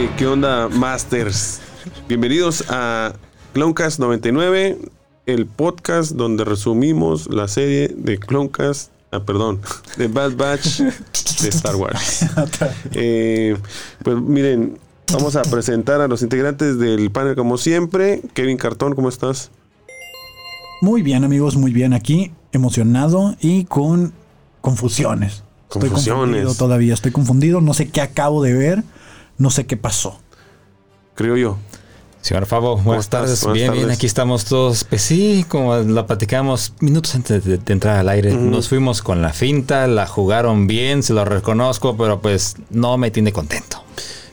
Hey, ¿qué onda, Masters? Bienvenidos a Cloncast 99, el podcast donde resumimos la serie de Cloncast, ah, perdón, de Bad Batch de Star Wars. Eh, pues miren, vamos a presentar a los integrantes del panel como siempre. Kevin Cartón, ¿cómo estás? Muy bien, amigos, muy bien aquí, emocionado y con confusiones. Estoy Confusiones. confundido todavía, estoy confundido, no sé qué acabo de ver, no sé qué pasó. Creo yo. Señor Favo, buenas tardes. Buenas bien, bien, tardes. aquí estamos todos. Pues sí, como la platicamos minutos antes de, de entrar al aire. Nos fuimos con la finta, la jugaron bien, se lo reconozco, pero pues no me tiene contento.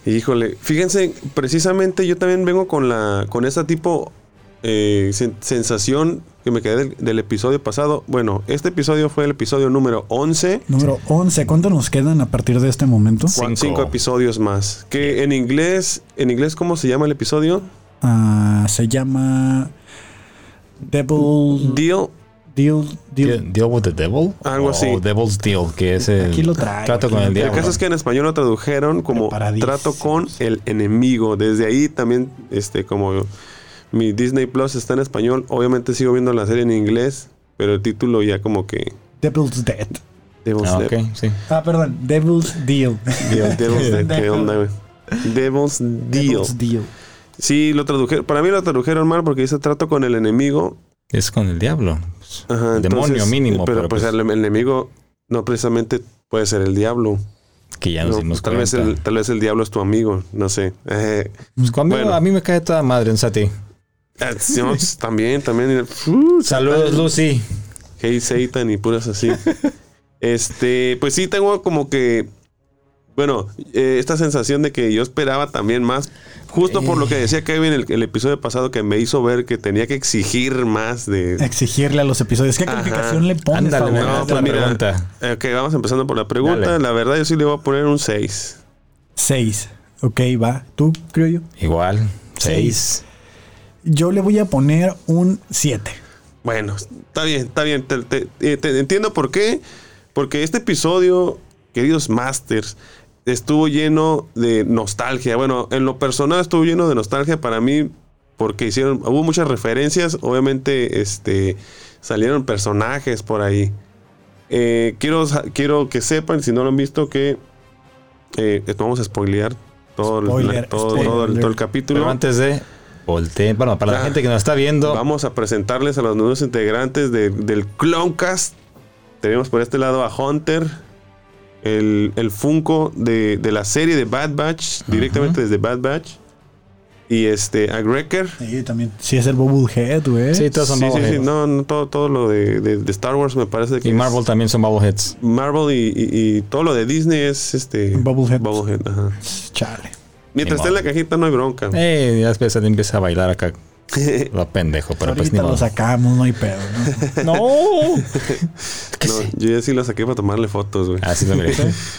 Híjole, fíjense, precisamente yo también vengo con la con esta tipo eh, sen- sensación que me quedé del, del episodio pasado. Bueno, este episodio fue el episodio número 11. Número 11, ¿cuántos nos quedan a partir de este momento? Cinco. Cinco episodios más. Que en inglés, en inglés, ¿cómo se llama el episodio? Ah, se llama Devil Deal. Deal Deal. Deal, deal with the devil? Algo O así. Devil's Deal, que es el Aquí lo traigo, trato aquí con el traigo. El diablo. caso es que en español lo tradujeron como trato con el enemigo. Desde ahí también, este, como mi Disney Plus está en español, obviamente sigo viendo la serie en inglés, pero el título ya como que Devil's Dead. Devil's Ah, Dead. ok, sí. Ah, perdón, Devil's Deal. Devil's Dead, ¿qué onda, güey? Devil's Deal. Devil's Deal. Sí, lo tradujeron. Para mí lo tradujeron mal porque dice trato con el enemigo. Es con el diablo. Ajá, El demonio entonces, mínimo, Pero, pero pues, pues- el, el enemigo no precisamente puede ser el diablo. Que ya nos No, dimos tal, vez cuenta. el, tal vez el diablo es tu amigo. No sé. Eh, Pues conmigo, Bueno. a mí me cae toda madre en Sati. Pues, también, también. Uh, Saludos, Lucy. Hey Satan y puras así. este, pues sí, tengo como que. Bueno, eh, esta sensación de que yo esperaba también más. Justo por lo que decía Kevin el, el episodio pasado que me hizo ver que tenía que exigir más de. Exigirle a los episodios. ¿Qué calificación le pones? Ándale, no, pues mira, pregunta. Ok, vamos empezando por la pregunta. La verdad, yo sí le voy a poner un 6. 6. Ok, va. ¿Tú, creo yo? Igual. 6. Yo le voy a poner un 7. Bueno, está bien, está bien. Te, te- eh, te entiendo por qué. Porque este episodio, queridos Masters, estuvo lleno de nostalgia. Bueno, en lo personal estuvo lleno de nostalgia para mí porque hicieron, hubo muchas referencias. Obviamente, este, salieron personajes por ahí. Eh, quiero, quiero que sepan, si no lo han visto, que eh, vamos a spoilear todo, el- Spoiler, todo, todo el, todo el capítulo. Pero antes de volteen, bueno, para la Ah. gente que nos está viendo, Vamos a presentarles a los nuevos integrantes de- del Cloncast. Tenemos por este lado a Hunter, el, el Funko de, de la serie de Bad Batch, directamente desde Bad Batch. Y este, a Greker. Sí, también. Sí, es el Bubblehead, güey. sí, todos son Sí, sí, sí, no, no, todo, todo lo de, de- de Star Wars me parece que Y es- Marvel también son bobbleheads. Marvel y, y- y todo lo de Disney es este Bubblehead. Bubblehead, ajá. Chale. Mientras esté en la cajita no hay bronca. Eh, ya él empieza a bailar acá. Lo pendejo, pero pues ni Ahorita lo modo. sacamos, no hay pedo. ¿no? ¡No! ¿Qué No, sé? yo ya sí lo saqué para tomarle fotos, güey. Así lo miré.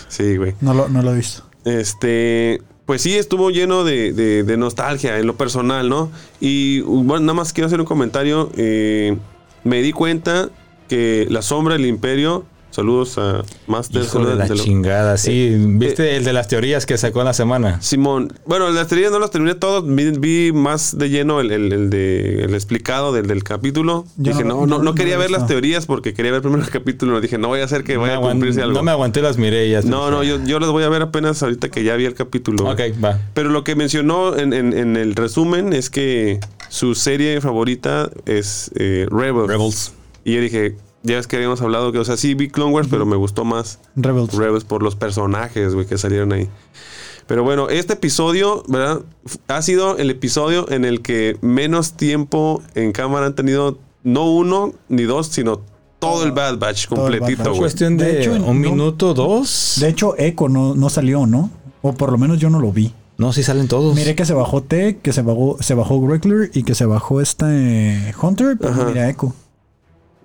Sí, güey. No lo, no lo he visto. Este, pues sí, estuvo lleno de, de- de nostalgia en lo personal, ¿no? Y bueno, nada más quiero hacer un comentario. eh, me di cuenta que la sombra del imperio. Saludos a Master. Hijo de saludos la de lo- chingada, sí. Eh, ¿Viste el de las teorías que sacó en la semana? Simón, bueno, las teorías no las terminé todas, vi, vi más de lleno el, el- el de, el explicado del, del capítulo. Yo dije, no- no, no, yo no no quería ver las teorías porque quería ver primero el capítulo. Dije, no voy a hacer que No vaya a cumplirse algo. No me aguanté las ya. no, no, yo, yo las voy a ver apenas ahorita que ya vi el capítulo. Ok, va. Pero lo que mencionó en, en- en el resumen es que su serie favorita es eh, Rebels. Rebels. Y yo dije, ya ves que habíamos hablado que, o sea, sí vi Clone Wars, pero me gustó más Rebels. Rebels por los personajes, güey, que salieron ahí. Pero bueno, este episodio, ¿verdad? Ha sido el episodio en el que menos tiempo en cámara han tenido, no uno ni dos, sino todo el Bad Batch completito, güey. Cuestión de, De hecho, un no- minuto, dos. De hecho, Echo no, no salió, ¿no? O por lo menos yo no lo vi. No, sí salen todos. Miré que se bajó Tech, que se bajó, se bajó Greckler y que se bajó este Hunter, pero Ajá. mira Echo.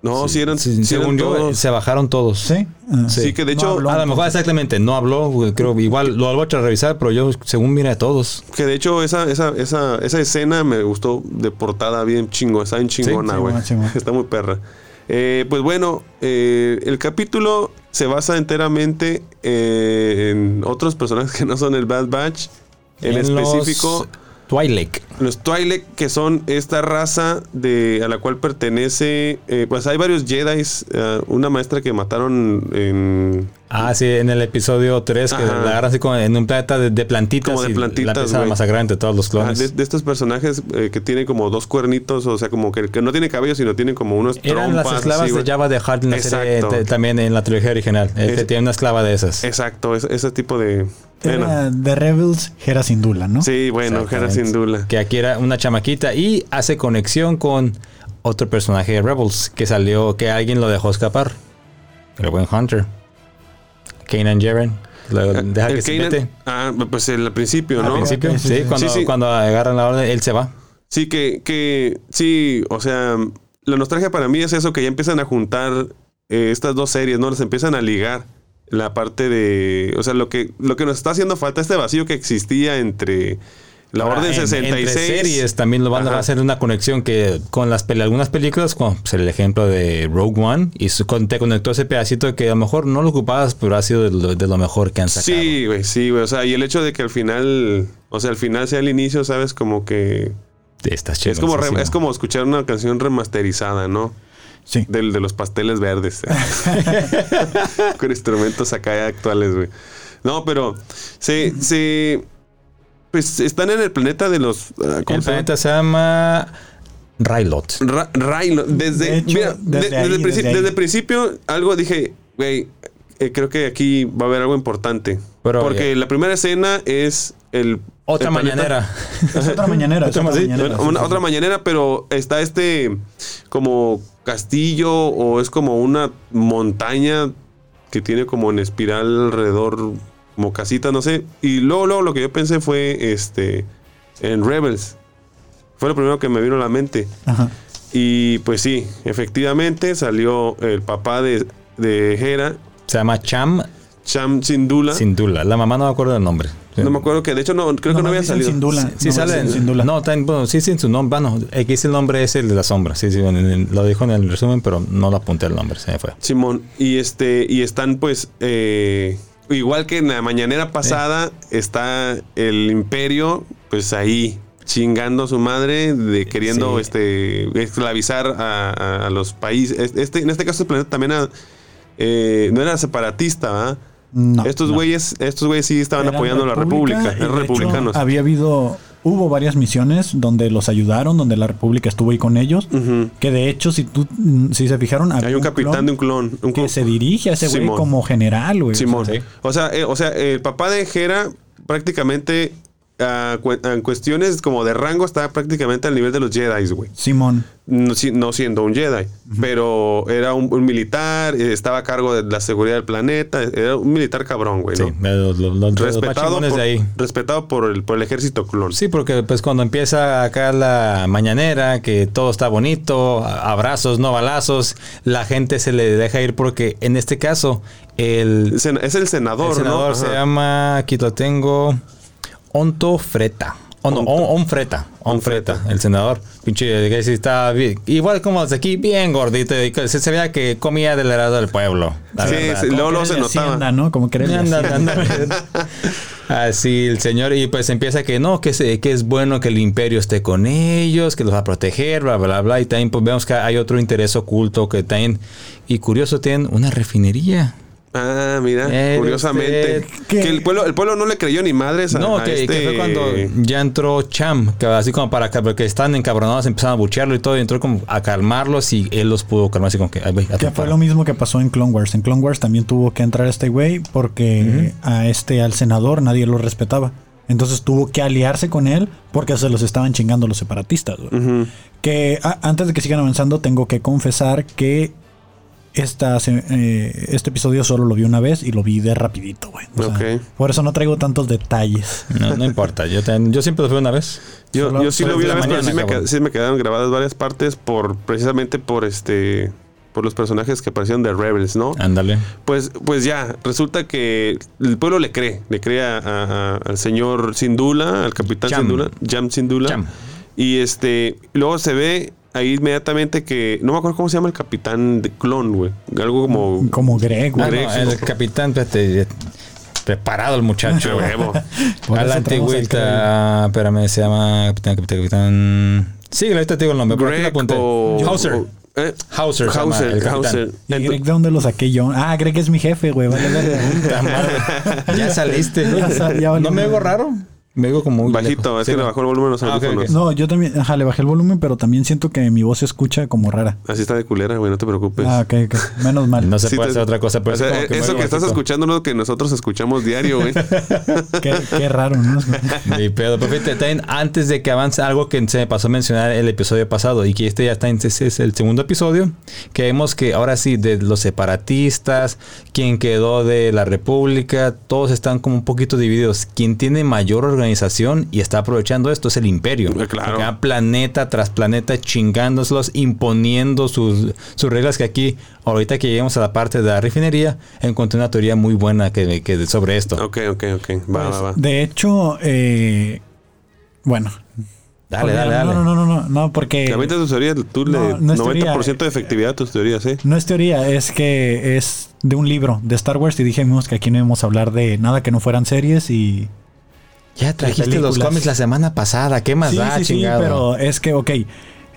No, sí, eran, Sí, sí eran según yo, todos. se bajaron todos. ¿Sí? Ah. Sí, que de hecho, habló. A lo mejor exactamente, no habló, creo igual lo voy a revisar, pero yo según mira a todos. Que de hecho esa, esa, esa, esa escena me gustó de portada bien chingo, está bien chingona, güey. chingona. está muy perra. Eh, pues bueno, eh, el capítulo se basa enteramente eh, en otros personajes que no son el Bad Batch. En, específico, Los Twi'lek. Los Twi'lek, que son esta raza de a la cual pertenece, eh, pues hay varios Jedi, una maestra que mataron en Ah, sí, en el episodio 3 que Ajá. la agarran así como en un planeta de, de plantitas. Como de y plantitas, La empiezan a güey. masacrar entre todos los clones. de, de estos personajes eh, que tienen como dos cuernitos, o sea, como que, que no tienen cabello, sino tienen como unos Eran las esclavas de. Java de Hutt en la serie, te- también en la trilogía original. Este Es- tiene una esclava de esas. Exacto, ese, ese tipo de... Bueno, Era de Rebels, Hera Syndulla, ¿no? sí, bueno, Jera sin duda. Que aquí era una chamaquita y hace conexión con otro personaje de Rebels que salió, que alguien lo dejó escapar. El buen Hunter. Kanan Jaren. Lo deja El que se Kanan- mete. Ah, pues el al principio, ¿no? Al principio, sí, sí, sí. Cuando, Sí, sí. cuando agarran la orden, él se va. Sí, que, que sí, o sea, la nostalgia para mí es eso, que ya empiezan a juntar eh, estas dos series, ¿no? Las empiezan a ligar la parte de, o sea, lo que, lo que nos está haciendo falta, este vacío que existía entre la Orden en- 66. Entre series también lo van Ajá. a hacer una conexión que con las algunas películas, como pues, el ejemplo de Rogue One, y su- con- te conectó ese pedacito que a lo mejor no lo ocupabas, pero ha sido de lo, de lo mejor que han sacado. Sí, güey, sí, güey, o sea, y el hecho de que al final, o sea, al final sea el inicio, ¿sabes? Como que Estás es como, re- es como escuchar una canción remasterizada, ¿no? Sí. Del de los pasteles verdes. Con instrumentos acá actuales, güey. No, pero se, se pues están en el planeta de los ah, ¿cómo El se planeta se llama Rylot. Ra- Rhino. Desde, De hecho, mira, de- desde desde, ahí, el principio, desde ahí. desde el principio algo dije, güey, eh, creo que aquí va a haber algo importante. Pero, Porque la primera escena es el Otra el mañanera. Es otra mañanera. Otra sí. mañanera, una- otra mañanera, pero está este como castillo o es como una montaña que tiene como en espiral alrededor, como casitas, no sé. Y luego, luego lo que yo pensé fue este en Rebels. Fue lo primero que me vino a la mente. Ajá. Y pues sí, efectivamente salió el papá de, de Hera, Se llama Cham Cham Sindula. Sindula. La mamá no me acuerdo del nombre. No me acuerdo que, de hecho, no, creo que no había salido. Syndulla. Sí Nomás sale. No, está en- bueno, sí, sin su nombre. Bueno, aquí dice el nombre es el de la sombra. Sí, sí, en el- lo dijo en el resumen, pero no lo apunté el nombre, se me fue. Simón, y este, y están pues, eh, igual que en la mañanera pasada, está el imperio, pues ahí, chingando a su madre, de queriendo Sí. este esclavizar a, a- a los países. Este, en este caso el planeta también era, eh, no era separatista, ¿verdad? No, estos no. güeyes, estos güeyes sí estaban Eran apoyando a la república, eran hecho, republicanos. había habido, hubo varias misiones donde los ayudaron, donde la república estuvo ahí con ellos. Que de hecho, si tú, si se fijaron, Hay un capitán de un clon. Un que se dirige a ese güey Simón. como general, güey. O sea, Simón. sí. O sea, eh, o sea, el papá de Hera prácticamente en cuestiones como de rango está prácticamente al nivel de los Jedi, güey. Simón. No, si- no siendo un Jedi, pero era un, un militar, eh, estaba a cargo de la seguridad del planeta, era un militar cabrón, güey. Sí, ¿no? los, los- los- Respetado, por, de ahí. respetado por el, por el ejército clon. Sí, porque pues cuando empieza acá la mañanera, que todo está bonito, abrazos, no balazos, la gente se le deja ir porque en este caso el, Es el senador, el senador ¿no? se Ajá. llama, aquí lo tengo, Onto Freta. Oh, no, Onto. On- Onfreta, Onfreta, el senador. Pinche, que sí está bien- igual como desde aquí, bien gordito. y Se, se veía que comía del helado del pueblo. la Sí, sí, luego, se de notaba. Hacienda, ¿no? Como que de. Así el señor, y pues empieza que no, que, se- que es bueno que el imperio esté con ellos, que los va a proteger, bla, bla, bla. Y también pues, vemos que hay otro interés oculto que también, y curioso, tienen una refinería. Ah, mira, curiosamente. Que el pueblo, el pueblo no le creyó ni madres a, No, a que, este... que fue cuando ya entró Cham, que así como para que porque están encabronados, empezaron a buchearlo y todo, y entró como a calmarlos y él los pudo calmar así como que, Que fue lo mismo que pasó en Clone Wars. En Clone Wars también tuvo que entrar este güey porque a este, al senador, nadie lo respetaba. Entonces tuvo que aliarse con él porque se los estaban chingando los separatistas. Que a- antes de que sigan avanzando, tengo que confesar que esta, eh, este episodio solo lo vi una vez y lo vi de rapidito, güey. O sea, Ok. Por eso no traigo tantos detalles. No, no importa, yo, también- yo siempre lo fui una vez. Yo, Solo- yo sí lo vi una vez, pero sí me, sí me quedaron grabadas varias partes por precisamente por este por los personajes que aparecieron de Rebels, ¿no? Ándale. Pues, pues ya, resulta que el pueblo le cree, le cree a- a- a- al señor Sindula, al capitán Cham. Sindula, Jam Sindula. Y este, luego se ve ahí inmediatamente que, no me acuerdo cómo se llama el capitán de clon, güey. Algo como... Como Greg, Ah, güey. no, el capitán, espérate, Preparado el muchacho. Huevo. Por a la antigüita, espérame, se llama Capitán, Capitán, Capitán. Sí, ahorita te digo el nombre. por aquí lo Greg o... Hauser. o- eh, Hauser. se llama el Hauser. Hauser. ¿Y Ento- Greg de dónde lo saqué yo? Ah, Greg es mi jefe, güey. Vale, vale. Ya saliste. Ya sal- ya valió ¿No me madre. Me digo como muy Bajito, lejos. es Sí, que le bajó el volumen a los Ah, audífonos. ok. No, yo también, ajá, le bajé el volumen, pero también siento que mi voz se escucha como rara. Así está de culera, güey, no te preocupes. Ah, ok, ok. Menos mal. No se Sí puede te- hacer otra cosa. Pero O sea, es como que eso que estás escuchando no es lo que nosotros escuchamos diario, güey. Qué, qué raro, ¿no? Ni pedo. Pero fíjate, también antes de que avance algo que se me pasó a mencionar el episodio pasado y que este ya está en este es el segundo episodio, que vemos que ahora sí, de los separatistas, quien quedó de la república, todos están como un poquito divididos. Quien tiene mayor organización y está aprovechando esto es el imperio. Eh, claro. Planeta tras planeta chingándoselos, imponiendo sus, sus reglas que aquí, ahorita que lleguemos a la parte de la refinería, encontré una teoría muy buena que, que sobre esto. ok, ok, ok. Va, va, va. De hecho, eh, bueno. Dale, dale, dale. No, no, no, no, no, porque La mente de tus teorías, tú No, le no es 90% teoría. de efectividad a tus teorías, ¿eh? no es teoría, es que es de un libro de Star Wars y dijimos que aquí no íbamos a hablar de nada que no fueran series y... Ya trajiste los cómics la semana pasada. ¿Qué más sí, da, sí, sí, chingado? pero es que, ok,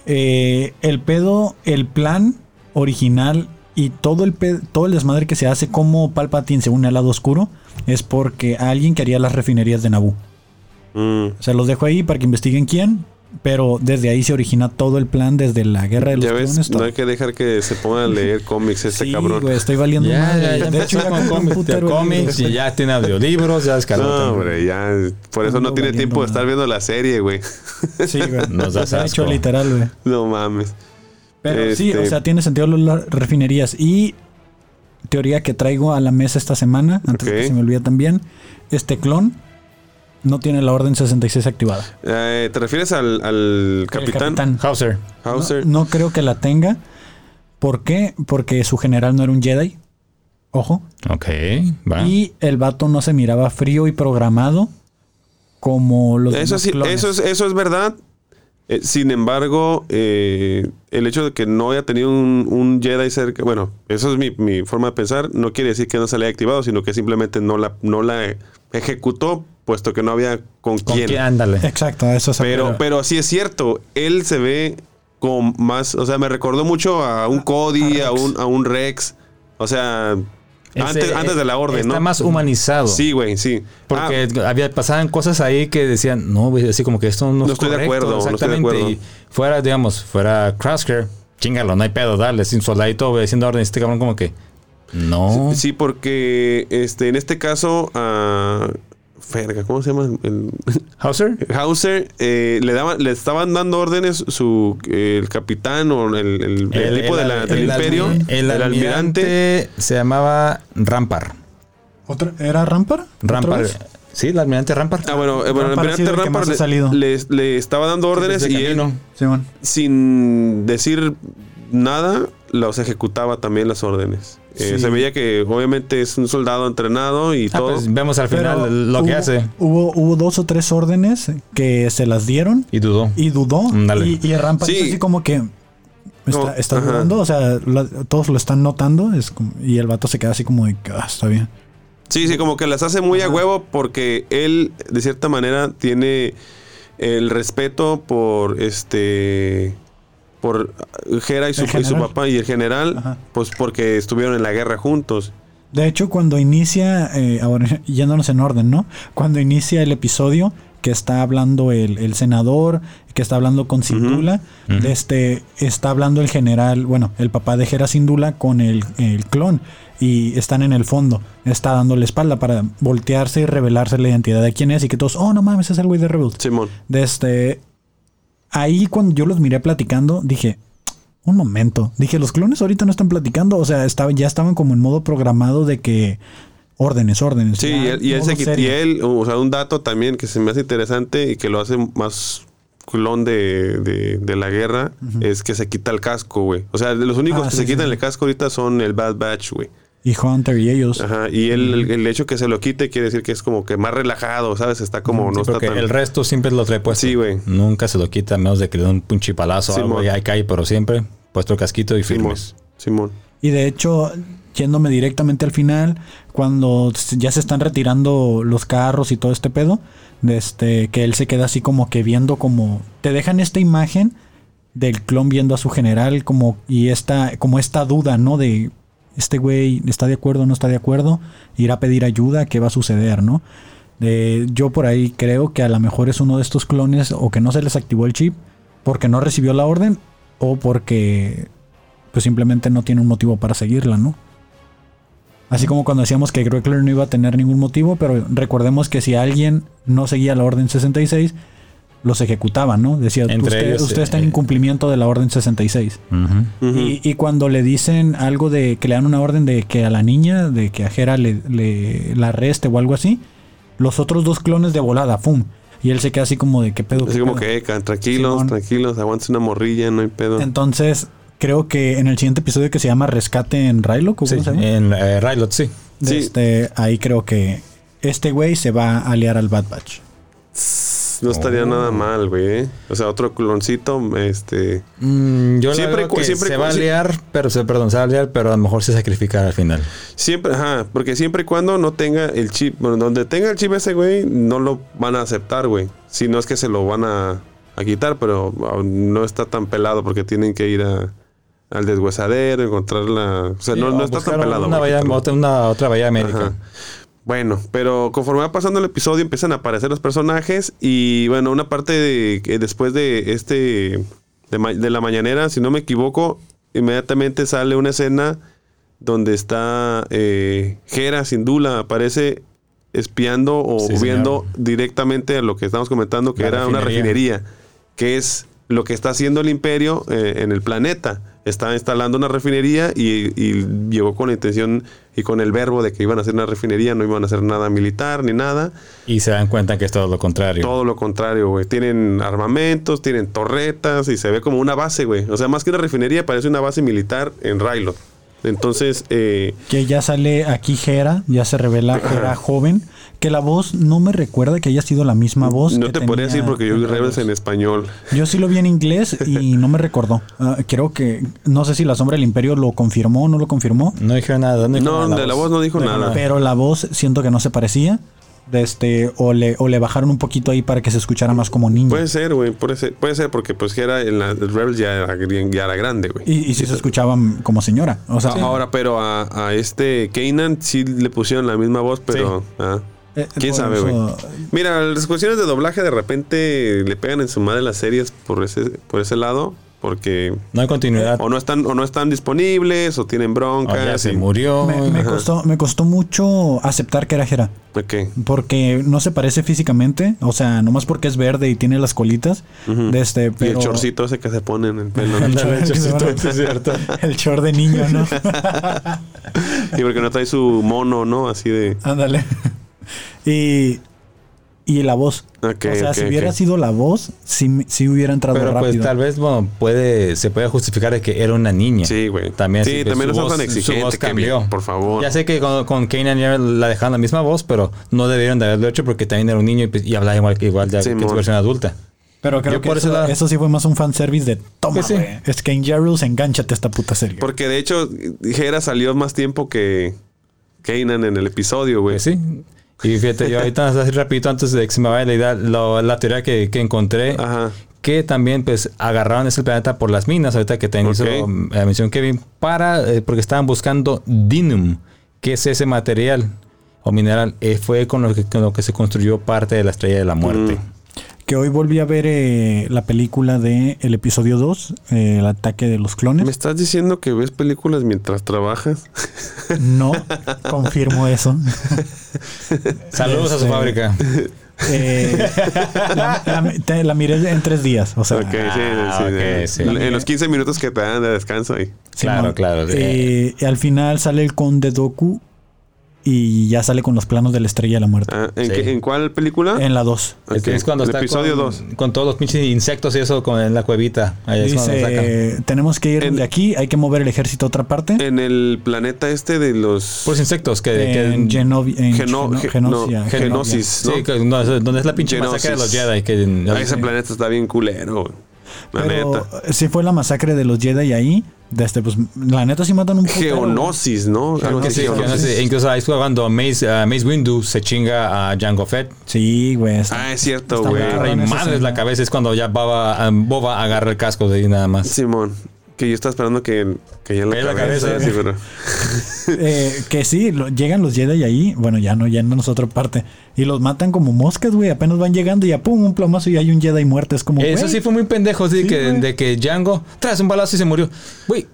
eh, el pedo, el plan original y todo el, pe- todo el desmadre que se hace como Palpatine se une al lado oscuro es porque alguien quería las refinerías de Naboo. Mm. Se los dejo ahí para que investiguen quién, pero desde ahí se origina todo el plan desde la guerra de los Ya ves, clones. no hay que dejar que se ponga a leer cómics este sí, cabrón. güey, estoy valiendo Ya, madre. ya, ya de hecho, con cómics, y ya tiene audiolibros, ya escaló. No, hombre, ya. Por eso Ando no tiene tiempo de estar viendo la serie, güey. Sí, güey. Nos das De hecho, asco. literal, güey. No mames. Pero sí, Este- o sea, tiene sentido las refinerías. Y teoría que traigo a la mesa esta semana, antes de que se me olvide también, este clon no tiene la orden 66 activada. Eh, ¿Te refieres al, al El capitán, Hauser. Hauser? No, no creo que la tenga. ¿Por qué? Porque su general no era un Jedi. Ojo. Ok, va. Y el vato no se miraba frío y programado como los Eso demás sí, clones. eso es, eso es verdad. Eh, sin embargo, eh, el hecho de que no haya tenido un, un Jedi cerca, bueno, eso es mi, mi forma de pensar, no quiere decir que no se le haya activado, sino que simplemente no la, no la ejecutó, puesto que no había con, ¿Con quién. quién? Ándale. Exacto, eso es Pero, pero sí es cierto, él se ve con más, o sea, me recordó mucho a un Cody, a, un, a un Rex, o sea, Ese, antes, antes de la orden, está ¿no? más humanizado. Sí, güey, sí. Porque Ah, había, pasaban cosas ahí que decían, no, güey, así como que esto no, No es estoy de acuerdo, no estoy de Exactamente. acuerdo. Y fuera, digamos, fuera Crasker, chingalo, no hay pedo, dale, sin soldadito obedeciendo órdenes. Este cabrón como que, no. Sí, porque este, en este caso, a. Ferga, ¿cómo se llama? El, Hauser. Hauser eh, le daban, le estaban dando órdenes su el capitán o el, el- el tipo de la- del el imperio, almi- El, almirante se llamaba Rampar. ¿Otra- ¿Era Rampar? ¿Otra Rampar. Sí, el almirante Rampar. Ah, bueno, eh, bueno el Rampar almirante Rampar le, le- le estaba dando órdenes y él. Simón. sin decir nada, los ejecutaba también las órdenes. Eh, Sí. se veía que obviamente es un soldado entrenado y Ah, todo. pues vemos al Pero final lo que hubo- hace. Hubo, hubo dos o tres órdenes que se las dieron Y dudó. y dudó. Dale. Y, y Rampar Sí. es así como que. Está, No, está ajá. dudando, o sea, la- todos lo están notando. Es como- y el vato se queda así como de que ah, está bien. Sí, sí, como que las hace muy a huevo porque él, de cierta manera, tiene el respeto por este. Por Jera y su, y su papá y el general, Ajá. pues porque estuvieron en la guerra juntos. De hecho, cuando inicia, eh, ahora yéndonos en orden, ¿no? Cuando inicia el episodio, que está hablando el, el senador, que está hablando con Sindula, este, está hablando el general, bueno, el papá de Hera Sindula con el, el clon, y están en el fondo, está dando la espalda para voltearse y revelarse la identidad de quién es, y que todos, oh, no mames, es el güey de Rebels. Simón. De este, ahí cuando yo los miré platicando, dije, un momento, dije, los clones ahorita no están platicando, o sea, estaban, ya estaban como en modo programado de que órdenes, órdenes. Sí, ya, y él, y él modo se y él, o sea, un dato también que se me hace interesante y que lo hace más clon de, de, de la guerra es que se quita el casco, güey. O sea, los únicos Ah, que sí, se quitan sí. el casco ahorita son el Bad Batch, güey. Y Hunter y ellos. Ajá, y él, el, el hecho que se lo quite quiere decir que es como que más relajado, ¿sabes? Está como, no está tan... el resto siempre lo trae puesto. Sí, güey. Nunca se lo quita, a menos de que le den un pinche palazo o Simón. algo. Y ahí cae, pero siempre puesto el casquito y Simón, firmes. Simón. Y de hecho, yéndome directamente al final, cuando ya se están retirando los carros y todo este pedo, este, que él se queda así como que viendo como, te dejan esta imagen del clon viendo a su general como y esta como esta duda, ¿no? De este güey está de acuerdo o no está de acuerdo, irá a pedir ayuda, ¿qué va a suceder, no? Yo por ahí creo que a lo mejor es uno de estos clones o que no se les activó el chip porque no recibió la orden o porque pues simplemente no tiene un motivo para seguirla, ¿no? Así como cuando decíamos que Greckler no iba a tener ningún motivo, pero recordemos que si alguien no seguía la orden 66, los ejecutaban, ¿no? Decía, Entre usted, ellos, usted está en eh, incumplimiento de la orden 66. Ujú. Ujú. y, y cuando le dicen algo de que le dan una orden de que a la niña, de que a Jera le, le- la arreste o algo así, los otros dos clones de volada, ¡pum! Y él se queda así como de qué pedo. Así qué como pedo?". que, eh, tranquilos, tranquilos, aguantes una morrilla, no hay pedo. Entonces, creo que en el siguiente episodio que se llama Rescate en Rylock, ¿o Sí, cómo se llama? en eh, Rylot, sí. Sí. Este, ahí creo que este güey se va a aliar al Bad Batch. No estaría Oh. nada mal, güey. ¿eh? O sea, otro cloncito, este... Mm, yo Siempre cu- que siempre se va a liar, pero se, perdón, se va a liar, pero a lo mejor se sacrificará al final. Siempre, ajá, porque siempre y cuando no tenga el chip, bueno, donde tenga el chip ese güey, no lo van a aceptar, güey. Si no es que se lo van a, a quitar, pero ah, no está tan pelado porque tienen que ir a, al deshuesadero, encontrar la... O sea, no, Sí, no está tan pelado. Una, quitarlo. otra, una otra bahía médica. Bueno, pero conforme va pasando el episodio empiezan a aparecer los personajes y bueno, una parte de que después de este de, la mañanera, si no me equivoco, inmediatamente sale una escena donde está eh, Hera sin duda aparece espiando o Sí, señor. viendo directamente a lo que estamos comentando que La era una refinería, que es lo que está haciendo el imperio eh, en el planeta. Está instalando una refinería y, y llegó con la intención y con el verbo de que iban a hacer una refinería, no iban a hacer nada militar ni nada. Y se dan cuenta que es todo lo contrario. Todo lo contrario, güey. Tienen armamentos, tienen torretas y se ve como una base, güey. O sea, más que una refinería, parece una base militar en Rylot. Entonces, eh, Que ya sale aquí Jera, ya se revela Jera joven. Que la voz no me recuerda que haya sido la misma voz. no que te podría decir porque yo vi en Rebels en español. Yo sí lo vi en inglés y no me recordó. Ah, creo que, no sé si la sombra del imperio lo confirmó o no lo confirmó. No dijeron nada. No, dijo No, nada de la voz no dijo nada. Pero la voz siento que no se parecía. De este, o le, o le bajaron un poquito ahí para que se escuchara más como niño. Puede ser, güey. Puede ser, puede ser porque pues Hera en la Rebels ya era, ya era grande, güey. y, y sí se escuchaban como señora. O sea, Ahora, pero a, a este Kanan sí le pusieron la misma voz, pero... ah, eh, ¿Quién sabe, güey? Mira, las cuestiones de doblaje de repente le pegan en su madre las series por ese, por ese lado, porque No hay continuidad. o no están, o no están disponibles, o tienen O broncas. ya se y- murió. Me, costó, me costó mucho aceptar que era Jera. Ok. Porque no se parece físicamente. O sea, nomás porque es verde y tiene las colitas. De este, Y el pero, chorcito ese que se pone en el pelo. ¿no? Ándale, que se chorcito, es cierto. El short de niño, ¿no? y porque no trae su mono, ¿no? Así de... Ándale. Y, y la voz. O sea, si hubiera sido la voz, sí, sí hubiera entrado Pero pues rápido. tal vez, bueno, puede, se puede justificar de que era una niña. Sí, güey. También, Sí, también su no voz- tan su exigente, voz cambió. por favor. Ya sé que con, con ya la dejaron la misma voz, pero no debieron de haberlo hecho porque también era un niño y, pues, y hablaba igual que igual ya Sí, que su versión adulta. Pero creo Yo que eso, eso sí fue más un fanservice de toma, Pues sí. Es que en Jarrus engánchate a esta puta serie. Porque de hecho, Hera salió más tiempo que Kanan en el episodio, güey. Pues sí. Y fíjate, yo ahorita así rapidito antes de que se me vaya la idea, lo- la teoría que, que encontré, Ajá. que también pues agarraron ese planeta por las minas, ahorita que te hizo Ok. la mención Kevin, para, eh, porque estaban buscando Dinum, que es ese material o mineral, eh, fue con lo, que, con lo que se construyó parte de la estrella de la muerte. Mm. Que hoy volví a ver eh, la película de el episodio 2, eh, el ataque de los clones. ¿Me estás diciendo que ves películas mientras trabajas? No confirmo eso. Saludos a su Este, fábrica. Eh, la, la- te- la miré en tres días. O sea, Ok, sí, sí, Ah, sí. En los 15 minutos que te dan de descanso ahí. Claro, claro, sí. Eh, y al final sale el conde Doku y ya sale con los planos de la estrella de la muerte. Ah, ¿en, Sí. qué- en cuál película? En la 2. Es que Ok, es cuando el está episodio con, 2. con todos los pinches insectos y eso con en la cuevita. Ahí es. Dice, tenemos que ir En- de aquí, hay que mover el ejército a otra parte. En el planeta este de los... Puros insectos que, que- en Genovi- en Geno- Geno- Genosia, no, Genovia. Genosis, ¿no? Sí, que no, es- donde es la pinche masacre de los Genosis. Jedi. Que, Ah, ese planeta está bien culero. La Pero neta. sí fue la masacre de los Jedi ahí, De este, pues, la neta sí matan un güey. Geonosis, ¿no? Así, sí, sé, incluso ahí fue cuando Mace, ah, Mace Windu se chinga a Jango Fett. Sí, güey. está- Ah, es cierto, güey. y madres la cabeza es cuando ya Boba, ah, Boba agarra el casco de ahí nada más. Simón. Que yo estaba esperando que, que ya en la la cabeza. cabeza, sí, pero- Eh, que sí, lo- llegan los Jedi ahí. Bueno, ya no, ya no es otra parte. Y los matan como moscas, güey. Apenas van llegando y ya pum, un plomazo y hay un Jedi muerto. Es como. Eso sí fue muy pendejo, sí, Sí, que, de que Django tras un balazo y se murió. Güey,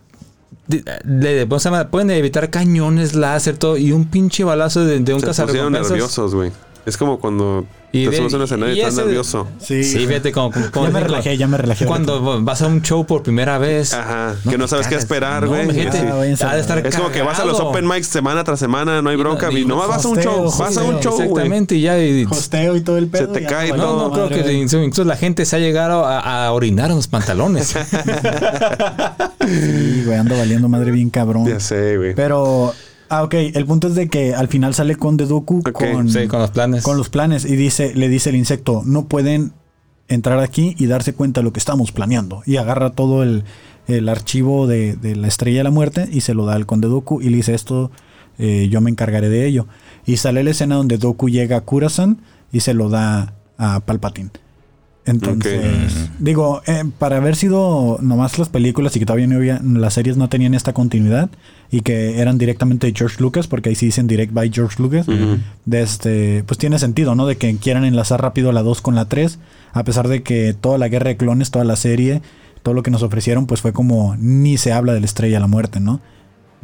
pueden evitar cañones, láser, todo, y un pinche balazo de, de un Se pusieron cazarrecompensas. nerviosos, güey. Es como cuando Y te subes a un escenario y estás ese- nervioso. Sí, Sí, fíjate como, como- como Ya me relajé, ya me relajé. Cuando vas a un show por primera vez. Ajá. que no te sabes qué esperar, güey. gente. Ah, ha de estar Es como que vas a los open mics semana tras semana, no hay bronca. no, Y y nomás vas a un hosteo, show, vas a un show, güey. Exactamente, y ya. y- Hosteo y todo el pedo. te ya cae valió no, no, creo que incluso la gente se ha llegado a, a orinar en los pantalones. Sí, güey, ando valiendo madre bien cabrón. Ya sé, güey. Pero. Ah, ok. El punto es de que al final sale con Dedoku Ok, con, sí, con los planes. con los planes y dice, le dice el insecto, no pueden entrar aquí y darse cuenta de lo que estamos planeando. Y agarra todo el, el archivo de, de la estrella de la muerte y se lo da al conde Doku y le dice esto, eh, yo me encargaré de ello. Y sale la escena donde Doku llega a Kurasan y se lo da a Palpatine. Entonces, digo, eh, para haber sido nomás las películas y que todavía no había, las series no tenían esta continuidad y que eran directamente de George Lucas, porque ahí sí dicen direct by George Lucas, de este, pues tiene sentido, ¿no? De que quieran enlazar rápido la 2 con la 3, a pesar de que toda la guerra de clones, toda la serie, todo lo que nos ofrecieron, pues fue como ni se habla de la estrella de la muerte, ¿no?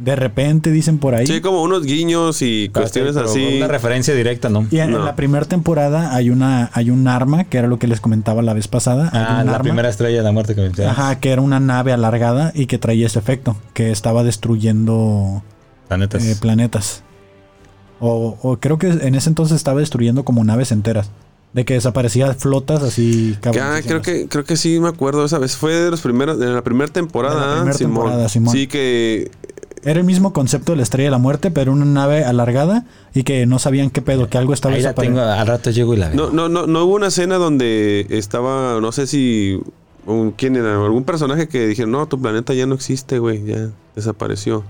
De repente dicen por ahí. Sí, como unos guiños y cuestiones Pero así. Una referencia directa, ¿no? y en, No. la primera temporada hay una hay un arma, que era lo que les comentaba la vez pasada. hay Ah, un la arma. primera estrella de la muerte que mencionas. Ajá, que era una nave alargada y que traía ese efecto, que estaba destruyendo Planetas. eh, planetas. O, o creo que en ese entonces estaba destruyendo como naves enteras. De que desaparecían flotas así Ah, creo que, creo que sí me acuerdo esa vez. Fue de los primeros, de la primera temporada, De la primera Simón. temporada, Simón. Sí, que Era el mismo concepto de la estrella de la muerte, pero una nave alargada y que no sabían qué pedo, que algo estaba Ahí la tengo, desapareciendo. al rato llego y la veo. no, no, no, no hubo una escena donde estaba, no sé si un- quién era, algún personaje que dijeron, no, tu planeta ya no existe, güey, ya desapareció.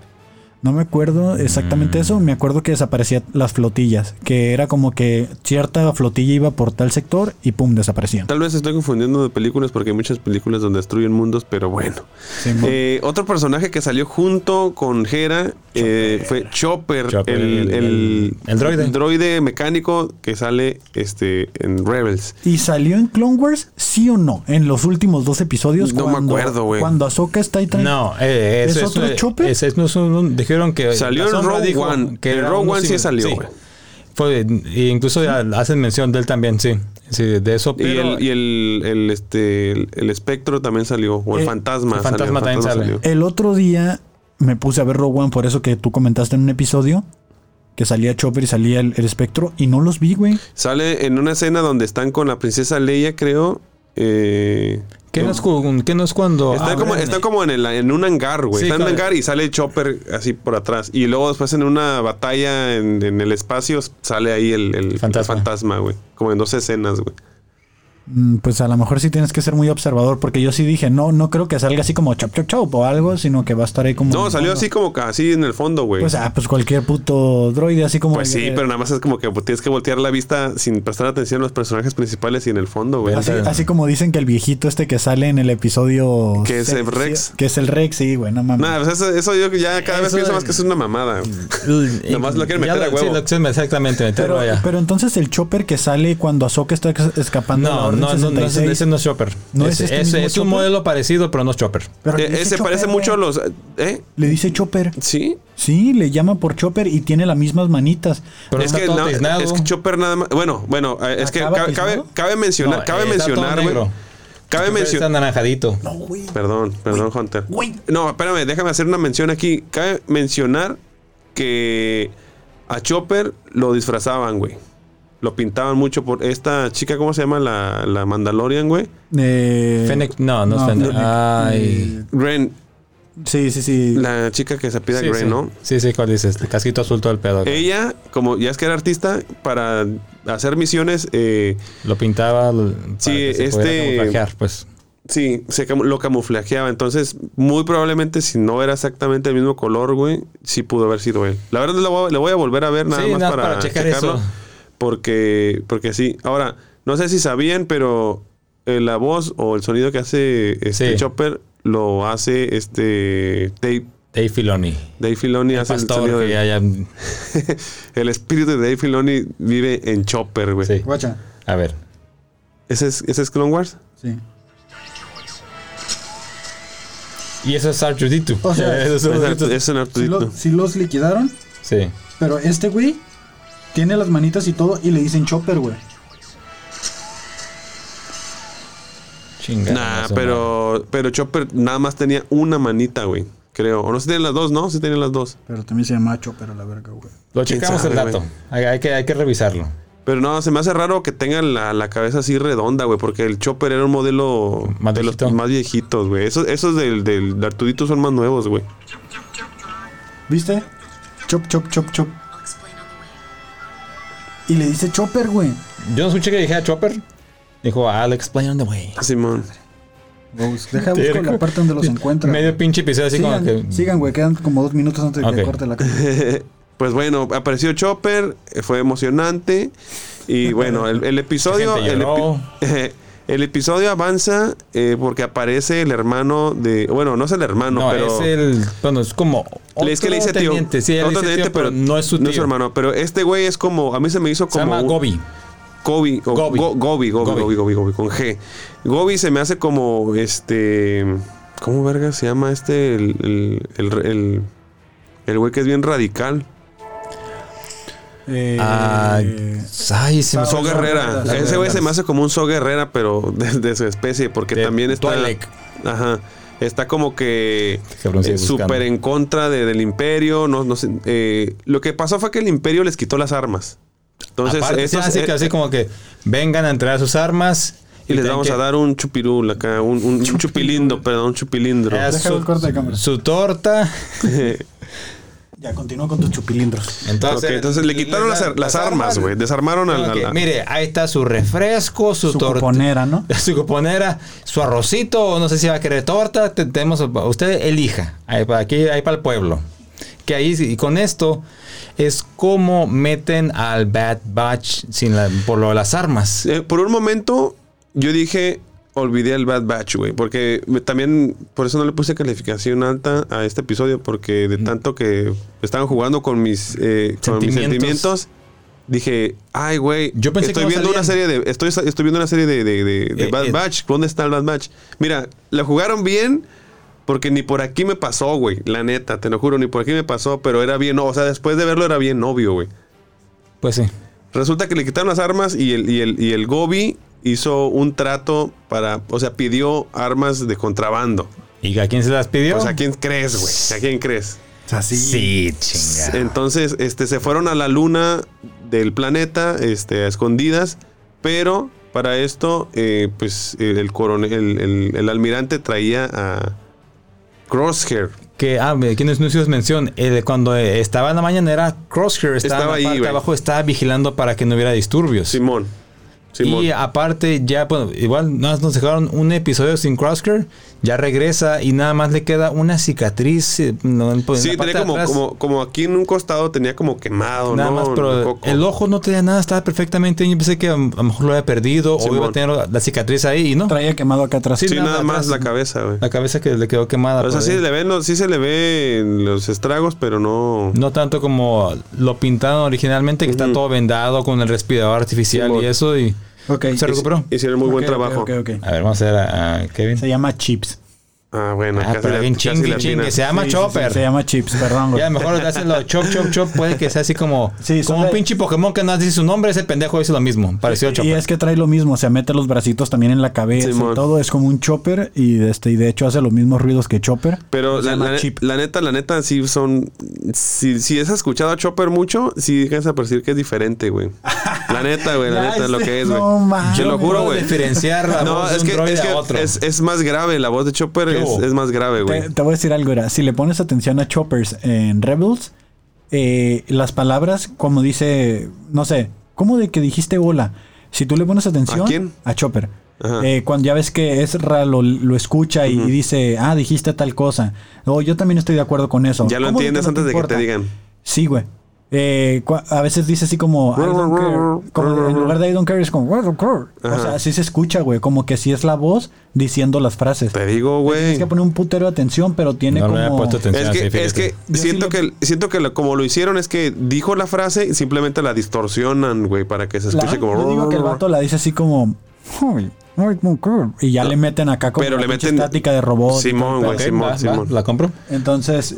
No me acuerdo exactamente Mm. eso, me acuerdo que desaparecían las flotillas, que era como que cierta flotilla iba por tal sector y pum, desaparecían. Tal vez estoy confundiendo de películas porque hay muchas películas donde destruyen mundos, pero bueno. Eh, otro personaje que salió junto con Hera eh, fue Chopper, Chopper, el, el- el- el droide. droide mecánico que sale este, en Rebels. ¿Y salió en Clone Wars, sí o no? En los últimos dos episodios. No me cuando- acuerdo, güey. Cuando Ahsoka está ahí No, eh, ¿Es eso otro Chopper? ese es- no es un- un- dijeron que. Salió sombra Rogue One. que En era Rogue One sí salió, güey. Fue, incluso ya hacen mención de él también, sí. Sí, de eso. Y, el, y el, el, este, el, el espectro también salió, o el Eh, fantasma. el fantasma salió, también sale. salió. El otro día me puse a ver Rogue One, por eso que tú comentaste en un episodio que salía Chopper y salía el, el espectro y no los vi, güey. Sale en una escena donde están con la princesa Leia, creo. Eh, ¿qué, no es, qué no es cuando. Están como, están como en, el- en un hangar, güey. Sí, están en un hangar y sale Chopper así por atrás. Y luego después en una batalla en, en el espacio sale ahí el, el- el fantasma, güey. Como en dos escenas, güey. Mm, Pues a lo mejor sí tienes que ser muy observador, porque yo sí dije, no, no creo que salga así como chop chop chop o algo, sino que va a estar ahí como. No, salió fondo. así como que así en el fondo, güey. Pues, ah, pues cualquier puto droide, así como. Pues sí, eh, pero nada más es como que pues, tienes que voltear la vista sin prestar atención a los personajes principales y en el fondo, güey. Así, así como dicen que el viejito este que sale en el episodio. Que es el Rex. Que es el Rex, sí, güey, no mames. Nada, pues eso, eso yo ya cada vez pienso más que es una mamada. Y- Nomás lo quieren ya meter a huevo. Sí, lo quieren exactamente, meterlo pero, allá. pero entonces el chopper que sale cuando Ahsoka está escapando de la No, no, no, no, 66, ese no es Chopper. ¿No es Ese- este ese es un Chopper? modelo parecido, pero no es Chopper. pero Eh, ese parece mucho a los... ¿Eh? Le dice Chopper. ¿Sí? Sí, le llama por Chopper y tiene las mismas manitas. Pero es, que todo es que Chopper nada más... Bueno, bueno, eh, es que ¿Acaba cabe, cabe, cabe mencionar, No, cabe mencionar, güey. Cabe mencionar... anaranjadito. No, güey. Perdón, perdón, Hunter. güey. No, espérame, déjame hacer una mención aquí. Cabe mencionar que a Chopper lo disfrazaban, güey. Lo pintaban mucho por esta chica, ¿cómo se llama? La, la Mandalorian, güey. Eh, Fennec, no, no, es Fennec. Fennec. Ay. Ren, Eh, sí, sí, sí. la chica que se pide Sí, Ren, sí. ¿no? Sí, sí, ¿cuál dices? El casquito azul todo el pedo. Ella, como ya es que era artista, para hacer misiones, eh, Lo pintaba para Sí, que se este- camuflajear, pues. Sí, se cam- lo camuflajeaba. Entonces, muy probablemente, si no era exactamente el mismo color, güey, sí pudo haber sido él. La verdad, le voy, a- le voy a volver a ver nada Sí, más nada para, para checar checarlo. eso. Porque, porque sí. Ahora, no sé si sabían, pero eh, la voz o el sonido que hace este Sí. Chopper lo hace este Dave, Dave Filoni. Dave Filoni. El hace el, pastor sonido que de- ya- ya- el espíritu de Dave Filoni vive en Chopper, güey. Sí. Guacha. A ver. ¿Ese es, ¿Ese es Clone Wars? Sí. Y eso es Arturito. O sea, Eso Es, es es un lo- sí los liquidaron, Sí. pero este güey tiene las manitas y todo y le dicen chopper, güey. Chinga. Nah, pero, pero Chopper nada más tenía una manita, güey. Creo. O no se tienen las dos, ¿no? Se tienen las dos. Pero también se llama chopper a la verga, güey. Lo ¿Quién checamos el dato. Hay, hay que, hay que revisarlo. Pero no, se me hace raro que tengan la, la cabeza así redonda, güey. Porque el Chopper era un modelo Más de viejito. los más viejitos, güey. Esos, esos del, del de Arturito son más nuevos, güey. ¿Viste? Chop, chop, chop, chop. Y le dice chopper, güey. Yo no escuché que dijera Chopper. Dijo, I'll explain on the way. Simón. Deja buscar la parte donde los encuentra. Medio pinche episodio así sigan, como que. sigan, güey. Quedan como dos minutos antes de que corte la cámara. Pues bueno, apareció Chopper, eh, fue emocionante. Y bueno, el, el episodio. El, epi- el episodio avanza eh, porque aparece el hermano de. Bueno, no es el hermano, No, pero. es el. Bueno, es como. Le- es que le dice otro tío. teniente, Sí, Otro teniente, tío, pero, no es su tío. hermano. Pero este güey es como. A mí se me hizo Se como. llama un- Gobi. Gobi, o Gobi. Go- Gobi, Gobi, Gobi. Gobi, Gobi, Gobi, con G. Gobi se me hace como este. ¿Cómo verga se llama este? El. El. El. el- el güey que es bien radical. Eh, Ah, ay, se me So Guerrera. Guerrera, Ese güey se me hace como un So Guerrera, pero de, de su especie, porque De también está. Twi'lek. Ajá. Está como que. Eh. Súper en contra de- del imperio. No, no sé. eh, lo que pasó fue que el imperio les quitó las armas. Entonces, Aparte, sí, estos, así, que eh, así como que vengan a entregar sus armas. y les vamos que- a dar un chupirul acá, un, un, un chupilindo, perdón, un chupilindro. Eh, cámara. su torta. Ya, continúa con tus chupilindros. Entonces, entonces le quitaron las, las armas, güey. Desarmaron al. Ok, al- Mire, ahí está su refresco, su, Su torta. cuponera, ¿no? Su cuponera, su arrocito, o no sé si va a querer torta. te- tenemos, usted elija. Ahí, para aquí, ahí para el pueblo. Que ahí, y con esto, es como meten al Bad Batch sin la- por lo de las armas. Eh, por un momento, yo dije, olvidé el Bad Batch, güey. Porque me- también, por eso no le puse calificación alta a este episodio. Porque de tanto que estaban jugando con mis, eh, con mis Sentimientos. sentimientos. Dije, ay, güey. Yo pensé que estoy no viendo una serie de. Estoy, estoy viendo una serie de, de, de- de Eh, Bad eh. Batch. ¿Dónde está el Bad Batch? Mira, la jugaron bien. Porque ni por aquí me pasó, güey. La neta, te lo juro, ni por aquí me pasó. Pero era bien. O sea, después de verlo era bien obvio, güey. Pues sí. Resulta que le quitaron las armas y el, y el, y el Gobi hizo un trato para, o sea, pidió armas de contrabando. ¿Y a quién se las pidió? Sea, ¿a quién crees, güey? ¿A quién crees? Sea, sí. Chinga. Entonces, este, se fueron a la luna del planeta, este, a escondidas, pero para esto, eh, pues, el, el coronel, el, el- el almirante traía a Crosshair. Que, ah, aquí nos hicimos mención. eh, cuando eh, estaba en la mañanera, Crosshair estaba, Estaba en la ahí, parte abajo, estaba vigilando para que no hubiera disturbios. Simón. Simón. Y aparte, ya, bueno, igual nada más nos dejaron un episodio sin Crosshair, ya regresa y nada más le queda una cicatriz. eh, no, en la sí, tenía como, como, como aquí en un costado tenía como quemado, Nada ¿no? más, pero el ojo no tenía nada, estaba perfectamente. Yo pensé que a, a lo mejor lo había perdido o iba a tener la, cicatriz ahí y no. Traía quemado acá atrás. Sí, Sí, nada nada más la cabeza, güey. La cabeza que le quedó quemada. O sea, sí, le ven los- sí se le ven los estragos, pero no. No tanto como lo pintaron originalmente, que está todo vendado con el respirador artificial Simón. y eso. Y Ok. se recuperó. Hicieron muy buen trabajo. A ver, vamos a ver a, a Kevin. Se llama Chips. Ah, bueno, Ah, casi pero la- bien casi chingue, chingue. Se llama Sí, Chopper. sí, se llama Chips, perdón, güey. Ya, mejor hacen lo chop, chop, chop. Puede que sea así como, Sí, como un de- pinche Pokémon que no dice su nombre. Ese pendejo hizo lo mismo. Pareció a Y Chopper. es que trae lo mismo, se mete los bracitos también en la cabeza y todo, es como un chopper y este y de hecho hace los mismos ruidos que chopper. Pero Se la, llama la- Chip. la neta, la neta, sí son. Si, si has escuchado a Chopper mucho, sí dejas a percibir que es diferente, güey. La neta, güey, la Ya, neta, lo sí, que es, güey. no mames. Te lo juro, puedo güey. diferenciar la No, voz de es un que, droide es, a que otro. es, es más grave. La voz de Chopper ¿Qué es, es más grave, güey. Te, te voy a decir algo, era, si le pones atención a choppers en Rebels, eh, las palabras, como dice, no sé, ¿cómo de que dijiste hola? Si tú le pones atención ¿A quién? a Chopper. Eh, cuando ya ves que Ezra lo, lo escucha y, dice, ah, dijiste tal cosa. O yo también estoy de acuerdo con eso. Ya lo ¿Cómo entiendes no antes de que te digan. Sí, güey. Eh, a veces dice así como, I don't care. Como en lugar de I don't care es como, I don't care. O sea, así se escucha, güey. Como que sí es la voz diciendo las frases. Te digo, güey. Tienes que poner un putero de atención, pero tiene No como... puesto atención. Es que, es sí siento lo- que siento que lo- como lo hicieron es que dijo la frase y simplemente la distorsionan, güey, para que se La- escuche como. yo digo que el vato la dice así como... Y ya le meten acá como Pero la le meten- estática de robot. Simón, güey, Simón, Simón. la compro. Entonces,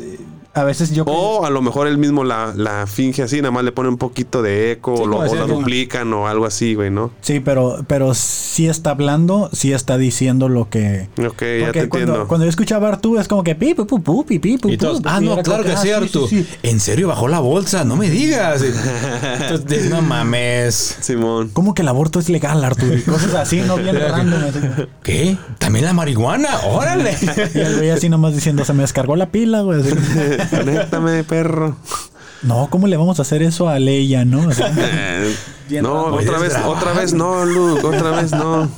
a veces yo... O a lo mejor él mismo la, la finge así, nada más le pone un poquito de eco Sí, o, lo, o la que- duplican o algo así, güey, ¿no? Sí, pero, pero sí está hablando, sí está diciendo lo que... Ok, ya Porque te cuando, entiendo. cuando yo escuchaba a Artú es como que pi, pu, pu, pu, pi, pi, pu, ah, no, claro que ah, sí, Artu. sí, sí. ¿En serio bajó la bolsa? No me digas. Entonces, no mames. Simón. ¿Cómo que el aborto es legal, Arturo? Y cosas así, no bien random. así. ¿Qué? ¿También la marihuana? órale. Y el güey así nomás diciendo, se me descargó la pila, güey. así. Conéctame, perro. No, ¿cómo le vamos a hacer eso a Leia, no? O sea, Eh, no, otra ¿Puedes vez, grabar? otra vez no, Luke, otra vez no.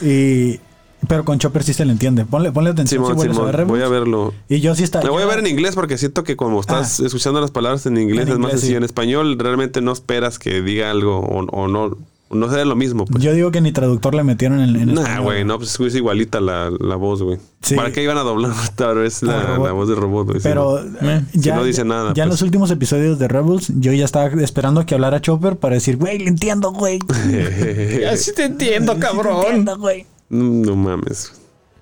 y, pero con Chopper sí se le entiende. Ponle, ponle atención Simón, si vuelves Simón, a ver Rebels. voy a verlo. Y yo sí está. Me voy a ver en inglés porque siento que como estás escuchando las palabras en inglés En es más sencillo. sí. En español realmente no esperas que diga algo o, o no. No sea lo mismo. Pues. Yo digo que ni traductor le metieron en, en Nah, güey, no, pues es igualita la, la voz, güey. Sí. ¿Para qué iban a doblar tal vez la, voz del robot, güey? Si Pero no- eh, si ya, no dice nada, ya en pues. los últimos episodios de Rebels, yo ya estaba esperando a que hablara Chopper para decir, güey, le entiendo, güey. Así te entiendo, cabrón. Entiendo, güey. no mames.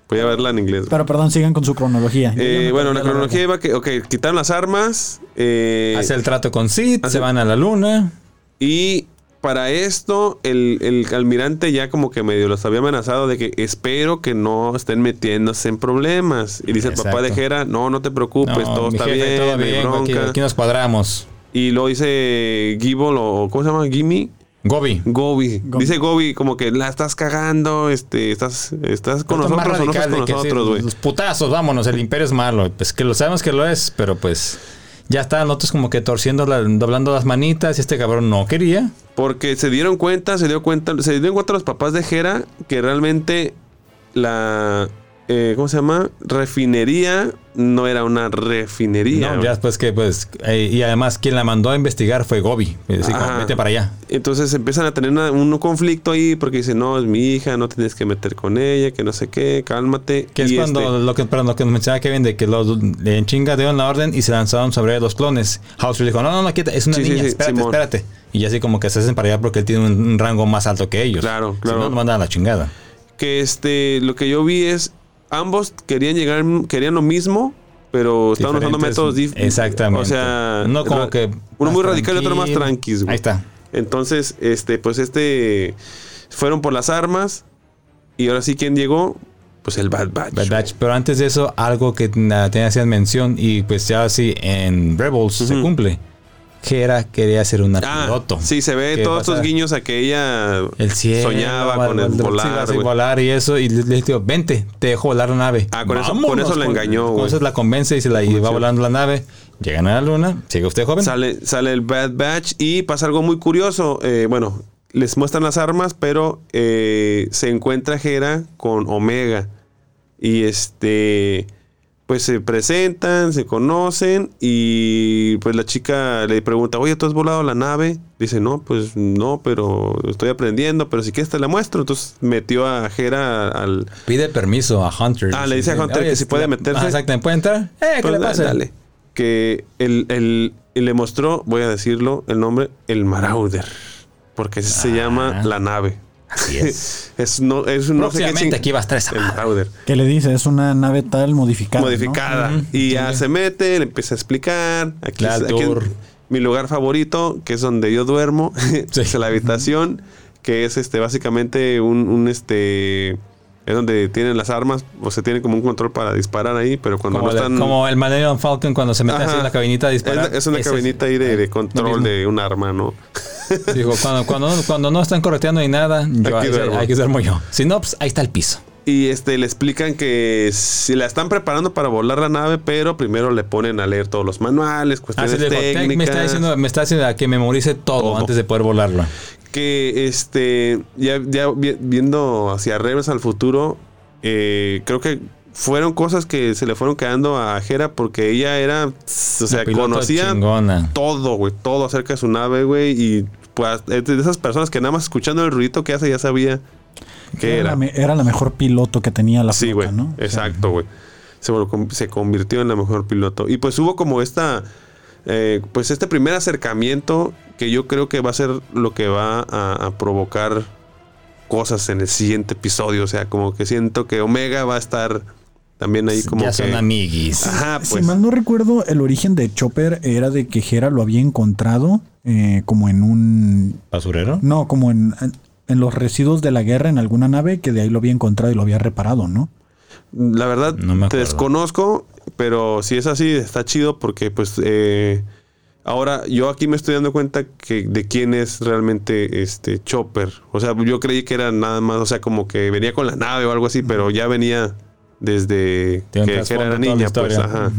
Voy a verla en inglés. Pero perdón, sigan con su cronología. Eh, bueno, la cronología iba que, ok, quitaron las armas. eh, Hace el trato con Sid, hace- se van a la luna. Y para esto, el, el almirante ya como que medio los había amenazado de que espero que no estén metiéndose en problemas. Y dice el papá de. Jera, no, no te preocupes, No, todo está jefe, bien, todo bien, aquí, bronca. aquí nos cuadramos. Y lo dice Gibble o ¿cómo se llama? Gimme. Gobi. Gobi. Gobi. Dice Gobi como que la estás cagando, este, estás, estás con más nosotros o no estás con sí, nosotros, güey. Los putazos, vámonos, el imperio es malo. Pues que lo sabemos que lo es, pero pues ya estaban otros como que torciendo, la- doblando las manitas y este cabrón no quería. Porque se dieron cuenta, se dio cuenta, se dieron cuenta los papás de Jera que realmente la eh, ¿cómo se llama? refinería no era una refinería. No, ya después que pues eh, y además quien la mandó a investigar fue Gobi. Así como, vete para allá. Entonces empiezan a tener una- un conflicto ahí porque dicen, no, es mi hija, no tienes que meter con ella, que no sé qué, cálmate. Que es Y, cuando este, lo que, perdón, lo que nos mencionaba Kevin de que los en chinga dieron la orden y se lanzaron sobre los clones. House dijo, no, no, no, quieta, es una Sí, niña, sí, espérate, Simón. espérate. Y así como que se hacen para allá porque él tiene un, un rango más alto que ellos. Claro, Si claro. no, lo mandan a la chingada. que este, lo que yo vi es, ambos querían llegar, querían lo mismo, pero estaban usando Diferentes- métodos dif- Exactamente. O sea, No como que uno muy radical y otro más tranquilo. Ahí está. Entonces, este, pues este, fueron por las armas y ahora sí, ¿quién llegó? Pues el Bad Batch. Bad Batch. Pero antes de eso, algo que na- te hacían mención y pues ya así en Rebels se Ujú. Cumple. Hera quería ser Ah, piloto. sí, se ve ¿Qué todos estos guiños a que ella El cielo, soñaba con el sí, volar, y eso. Y le, le digo, vente, te dejo volar la nave. Ah, con eso- con Vámonos, eso la engañó, Con eso la convence y se la volando la nave. Llegan a la luna. Sigue usted joven. Sale, sale el Bad Batch y pasa algo muy curioso. Eh, bueno, les muestran las armas, pero eh, se encuentra Hera con Omega. Y este, pues se presentan, se conocen y pues la chica le pregunta, oye, ¿tú has volado la nave? Dice, no, pues no, pero estoy aprendiendo, pero si quieres te la muestro. Entonces metió a Hera al... Pide permiso a Hunter. Ah, le dice a Hunter que si puede meterse. Ah, exactamente. ¿Puede entrar? Eh, ¿qué Pues, le pasa? dale. Que el, el- le mostró, voy a decirlo, el nombre, el Marauder. Porque así se Ah. llama la nave. Así es. Es, no, es un no sé qué aquí va a estar esa El madre. Marauder. ¿Qué le dice? Es una nave tal modificada. ¿no? Modificada. Y ya Sí. se mete, le empieza a explicar. Aquí, es, aquí es tour. mi lugar favorito, que es donde yo duermo. Sí. es la habitación. Que es este básicamente un, un, este. Es donde tienen las armas. O se tiene como un control para disparar ahí. Pero cuando Como, no están. como el Millennium Falcon cuando se mete así en la cabinita disparar. es una cabinita ahí de, control de un arma, ¿no? Digo, cuando, cuando, cuando no están correteando ni nada, yo ahí, duermo. aquí duermo yo. Si no, pues ahí está el piso. Y este le explican que si la están preparando para volar la nave, pero primero le ponen a leer todos los manuales, cuestiones digo, "Te- técnicas. me está diciendo, me está haciendo a que memorice todo, Todo. antes de poder volarlo. Que este, ya, ya vi- viendo hacia revés al futuro, eh, creo que fueron cosas que se le fueron quedando a Jera porque ella era, o sea, conocía chingona. todo, güey, todo acerca de su nave, güey, y pues es de esas personas que nada más escuchando el ruidito que hace ya sabía qué Era, era. la, me- era la mejor piloto que tenía la Sí, flota. ¿no? O sea, Exacto, güey. Se, se convirtió en la mejor piloto. Y pues hubo como esta. Eh, pues este primer acercamiento que yo creo que va a ser lo que va a, a provocar cosas en el siguiente episodio. O sea, como que siento que Omega va a estar también ahí como ya que. son amiguis. Ajá, Si pues. mal no recuerdo, el origen de Chopper era de que Hera lo había encontrado eh, como en un... ¿Basurero? No, como en, en los residuos de la guerra en alguna nave que de ahí lo había encontrado y lo había reparado, ¿no? La verdad, No me te desconozco, pero si es así, está chido porque pues eh, ahora yo aquí me estoy dando cuenta que de quién es realmente este Chopper. O sea, yo creí que era nada más, o sea, como que venía con la nave o algo así, pero ya venía desde que, que era niña, pues, ajá.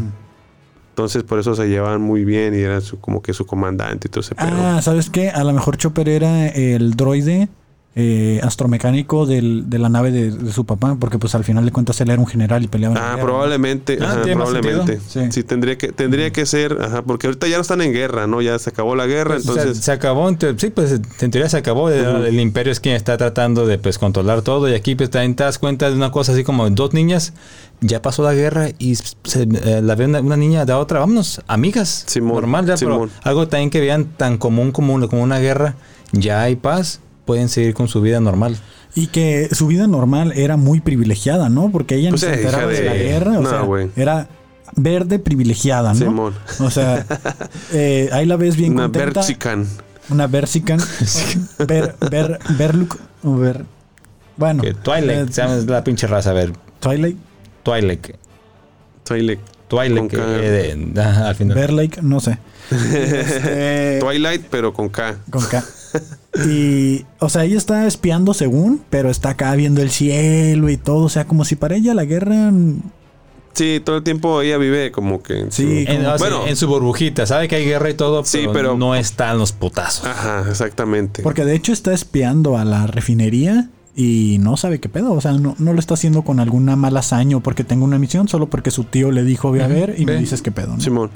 Entonces por eso se llevaban muy bien y era su- como que su comandante y todo ese pedo. Ah, ¿sabes qué? A lo mejor Chopper era el droide eh, astromecánico del- de la nave de, de su papá, porque pues al final de cuentas él era un general y peleaba en Ah, guerra, ¿no? probablemente, Ah, ajá, tiene más probablemente. Sí. Sí. tendría que tendría que ser, ajá, porque ahorita ya no están en guerra, ¿no? Ya se acabó la guerra, Pues, entonces se, acabó, sí, pues en teoría se acabó. El, Ujú. el imperio es quien está tratando de pues controlar todo. Y aquí pues también te das cuenta de una cosa así como dos niñas. Ya pasó la guerra y se, eh, la ve una, una niña de otra. Vámonos, amigas. Simón, normal ya, Simón. pero algo también que vean tan común como, una- como una guerra. Ya hay paz. Pueden seguir con su vida normal. Y que su vida normal era muy privilegiada, ¿no? Porque ella Pues, no se enteraba de la guerra. O no, sea, era verde privilegiada, ¿no? Simón. O sea, eh, ahí la ves bien una contenta. Berchican. Una Versican. Ver, ver, Verlook. o ver, bueno. Que Twilight, eh, se llama la pinche raza. A ver, Twilight. Twilight. Twilight. Twilight. Con que, K. eh, de- ajá, al final. Verlake, no sé. Este, Twilight, pero con K. Con K. Y, o sea, ella está espiando según, pero está acá viendo el cielo y todo. O sea, como si para ella la guerra. Sí, todo el tiempo ella vive como que. en Sí, su- En, o sea, Bueno. en su burbujita, sabe que hay guerra y todo, Sí, pero, pero- no están los putazos. Ajá, exactamente. Porque de hecho está espiando a la refinería y no sabe qué pedo. O sea, no, no lo está haciendo con alguna mala hazaña porque tenga una misión, solo porque su tío le dijo, ve a ver y me dices qué pedo. ¿no? Simón.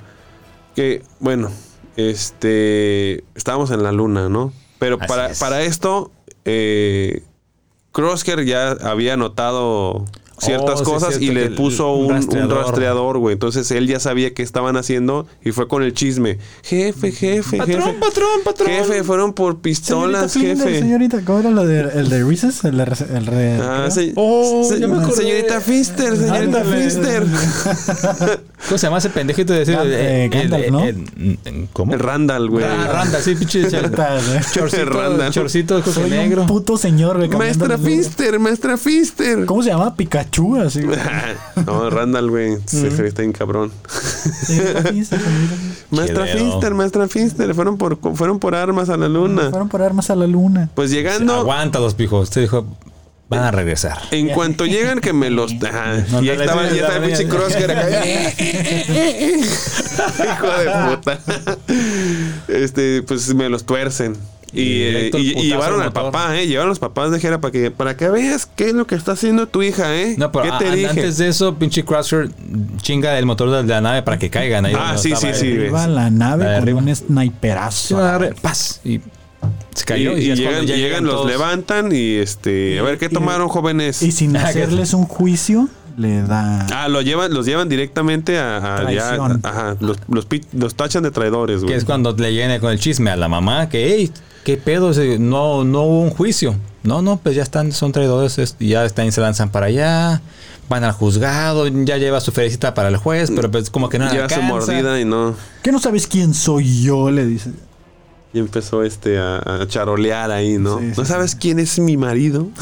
Que, bueno, este. Estábamos en la luna, ¿no? Pero para, es. para esto, eh, Crosshair ya había notado ciertas Oh, sí, cosas y cierto, le puso un un, rastreador. güey. Entonces él ya sabía qué estaban haciendo y fue con el chisme. Jefe, jefe, jefe. patrón, patrón. Jefe, fueron por pistolas, Señorita jefe. Señorita, ¿cómo era lo de, el de Reese's? El el re- Ah, ¿qué se-? Oh, se- me señorita Fister, señorita Ándale. Fister. ¿Cómo se llama ese pendejito de decir? Eh, Gandalf, ¿no? ¿Cómo? El Randall, güey. Ah, Randa, sí, pinche chorcito, Randall. chorcito, negro. un puto señor, güey. Maestra. Fister, maestra Fister. ¿Cómo se llama? Pikachu, así. güey. no, Randall, güey. Se se está bien cabrón. Maestra dedo. Fister, maestra Fister. Fueron por, fueron por armas a la luna. Fueron por armas a la luna. Pues llegando, Aguanta los pijos. Usted dijo, van a regresar. en cuanto llegan, que me los. Ajá. No, y ahí estaba, ya estaba el pinche no, Crosshair acá. Hijo de puta. Este, pues me los tuercen. Y, Y eh, y- llevaron al papá, eh. Llevaron a los papás de Jera para que, para que veas qué es lo que está haciendo tu hija, eh. No, pero ¿Qué a- te dije? antes de eso, pinche Crusher chinga el motor de la nave para que caigan ahí. Ah, donde sí, sí, sí. Arriba la nave La con arriba. un sniperazo. paz. Y se cayó. y, Y, llegan, llegan, los levantan y este. A ver, ¿qué y- tomaron, jóvenes? Y sin Ah, hacerles un juicio, le da. Ah, lo llevan, los llevan directamente a, a ya- ajá, los, los, los tachan de traidores, Que güey. es cuando le llegan con el chisme a la mamá que, hey, ¿qué pedo? No, no hubo un juicio. No, no, pues ya están, son traidores, es- ya están, se lanzan para allá, van al juzgado, ya lleva su felicita para el juez, pero pues como que no le Lleva su alcanza. mordida y no. ¿Qué no sabes quién soy yo? Le dice. Y empezó este a, a charolear ahí, ¿no? Sí, sí, ¿No sí. sabes quién es mi marido?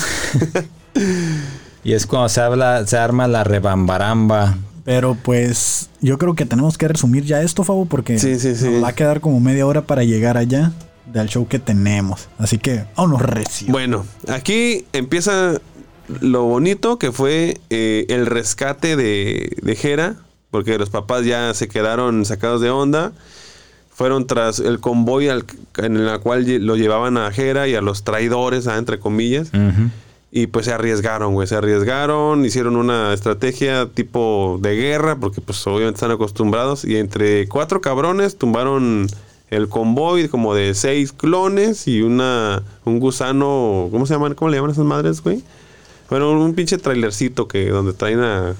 Y es cuando se habla, se arma la rebambaramba. Pero pues yo creo que tenemos que resumir ya esto, Fabo, porque Sí, sí, sí. nos va a quedar como media hora para llegar allá del show que tenemos. Así que vámonos recio. Bueno, aquí empieza lo bonito que fue eh, el rescate de, de Jera, porque los papás ya se quedaron sacados de onda. fueron tras el convoy al- en la cual lo llevaban a Jera y a los traidores, ah, entre comillas. Ujú. Y pues se arriesgaron, güey. Se arriesgaron, hicieron una estrategia tipo de guerra, porque pues obviamente están acostumbrados. Y entre cuatro cabrones tumbaron el convoy como de seis clones y una un gusano, ¿cómo se llaman? ¿Cómo le llaman a esas madres, güey? Bueno, un pinche trailercito que donde traen a,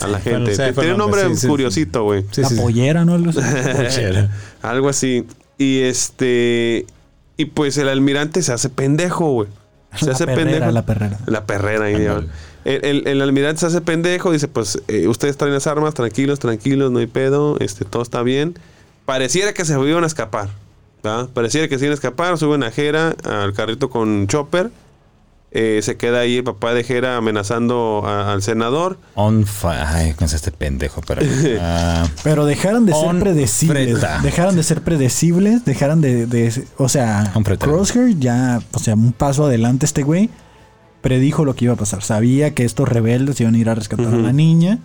a la Bueno, gente. Tiene un nombre, nombre sí, sí, curiosito, güey. Sí, la pollera, ¿no? Algo así. Pochera. Algo así. Y este. Y pues el almirante se hace pendejo, güey. Se La hace perrera, pendejo. la perrera. La perrera, el, el- el almirante se hace pendejo, dice, pues eh, ustedes traen las armas, tranquilos, tranquilos, no hay pedo, este, todo está bien. Pareciera que se iban a escapar, ¿verdad? Pareciera que se iban a escapar, suben a Jera al carrito con Chopper, eh, se queda ahí el papá de Jera amenazando a- al senador. On. Ay, con este pendejo, pero. ah, Pero dejaron de ser predecibles. freta. Dejaron de ser predecibles. Dejaron de. de- o sea. Crosshair ya. O sea, un paso adelante este güey. Predijo lo que iba a pasar. Sabía que estos rebeldes iban a ir a rescatar a la niña.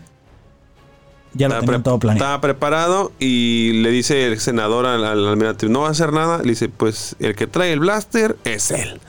Ya lo tenían todo planeado. Estaba preparado y le dice el senador al, al almirante, no va a hacer nada. Le dice, pues el que trae el blaster es él.